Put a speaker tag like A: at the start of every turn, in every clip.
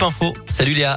A: Info. Salut Léa.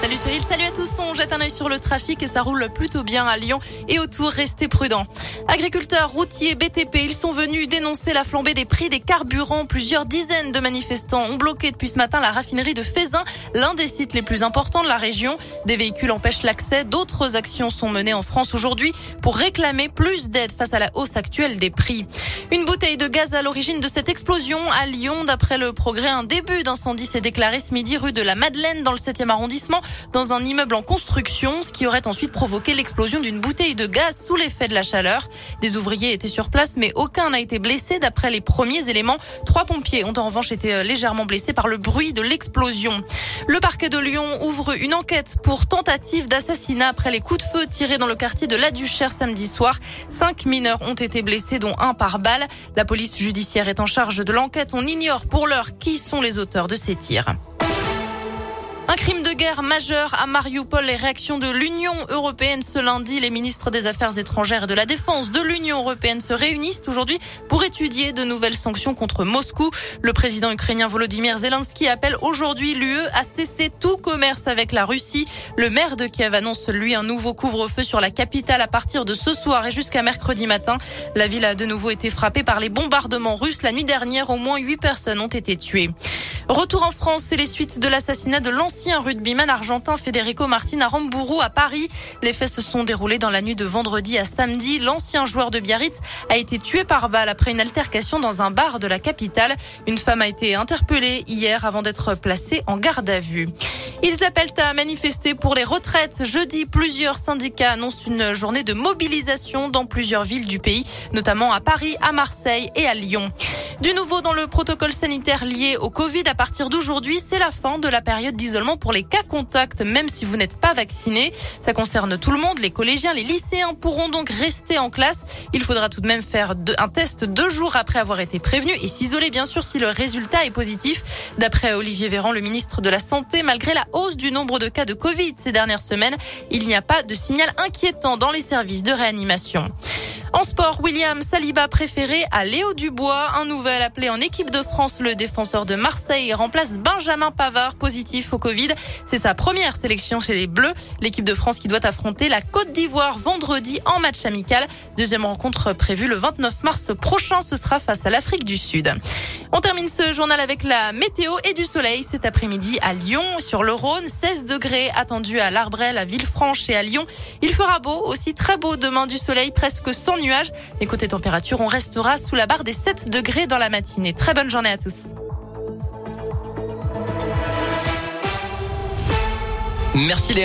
B: Salut Cyril, salut à tous. On jette un œil sur le trafic et ça roule plutôt bien à Lyon et autour. Restez prudents. Agriculteurs, routiers, BTP, ils sont venus dénoncer la flambée des prix des carburants. Plusieurs dizaines de manifestants ont bloqué depuis ce matin la raffinerie de Fézin, l'un des sites les plus importants de la région. Des véhicules empêchent l'accès. D'autres actions sont menées en France aujourd'hui pour réclamer plus d'aide face à la hausse actuelle des prix. Une bouteille de gaz à l'origine de cette explosion à Lyon. D'après le progrès, un début d'incendie s'est déclaré ce midi rue de la Madeleine dans le 7e arrondissement dans un immeuble en construction, ce qui aurait ensuite provoqué l'explosion d'une bouteille de gaz sous l'effet de la chaleur. Des ouvriers étaient sur place, mais aucun n'a été blessé d'après les premiers éléments. Trois pompiers ont en revanche été euh, légèrement blessés par le bruit de l'explosion. Le parquet de Lyon ouvre une enquête pour tentative d'assassinat après les coups de feu tirés dans le quartier de La Duchère samedi soir. Cinq mineurs ont été blessés, dont un par balle. La police judiciaire est en charge de l'enquête. On ignore pour l'heure qui sont les auteurs de ces tirs. Un crime de guerre majeur à Mariupol. Les réactions de l'Union européenne ce lundi. Les ministres des Affaires étrangères et de la Défense de l'Union européenne se réunissent aujourd'hui pour étudier de nouvelles sanctions contre Moscou. Le président ukrainien Volodymyr Zelensky appelle aujourd'hui l'UE à cesser tout commerce avec la Russie. Le maire de Kiev annonce lui un nouveau couvre-feu sur la capitale à partir de ce soir et jusqu'à mercredi matin. La ville a de nouveau été frappée par les bombardements russes. La nuit dernière, au moins huit personnes ont été tuées. Retour en France, c'est les suites de l'assassinat de l'ancien rugbyman argentin Federico Martin Aramburu à Paris. Les faits se sont déroulés dans la nuit de vendredi à samedi. L'ancien joueur de Biarritz a été tué par balle après une altercation dans un bar de la capitale. Une femme a été interpellée hier avant d'être placée en garde à vue. Ils appellent à manifester pour les retraites. Jeudi, plusieurs syndicats annoncent une journée de mobilisation dans plusieurs villes du pays, notamment à Paris, à Marseille et à Lyon. Du nouveau dans le protocole sanitaire lié au Covid à partir d'aujourd'hui, c'est la fin de la période d'isolement pour les cas contacts, même si vous n'êtes pas vacciné. Ça concerne tout le monde. Les collégiens, les lycéens pourront donc rester en classe. Il faudra tout de même faire un test deux jours après avoir été prévenu et s'isoler bien sûr si le résultat est positif. D'après Olivier Véran, le ministre de la Santé, malgré la hausse du nombre de cas de Covid ces dernières semaines, il n'y a pas de signal inquiétant dans les services de réanimation. En sport, William Saliba préféré à Léo Dubois. Un nouvel appelé en équipe de France, le défenseur de Marseille remplace Benjamin Pavard, positif au Covid. C'est sa première sélection chez les Bleus. L'équipe de France qui doit affronter la Côte d'Ivoire vendredi en match amical. Deuxième rencontre prévue le 29 mars prochain. Ce sera face à l'Afrique du Sud. On termine ce journal avec la météo et du soleil cet après-midi à Lyon, sur le Rhône. 16 degrés attendus à l'Arbrel, à Villefranche et à Lyon. Il fera beau, aussi très beau demain du soleil, presque sans nuages. Mais côté température, on restera sous la barre des 7 degrés dans la matinée. Très bonne journée à tous.
A: Merci Léa.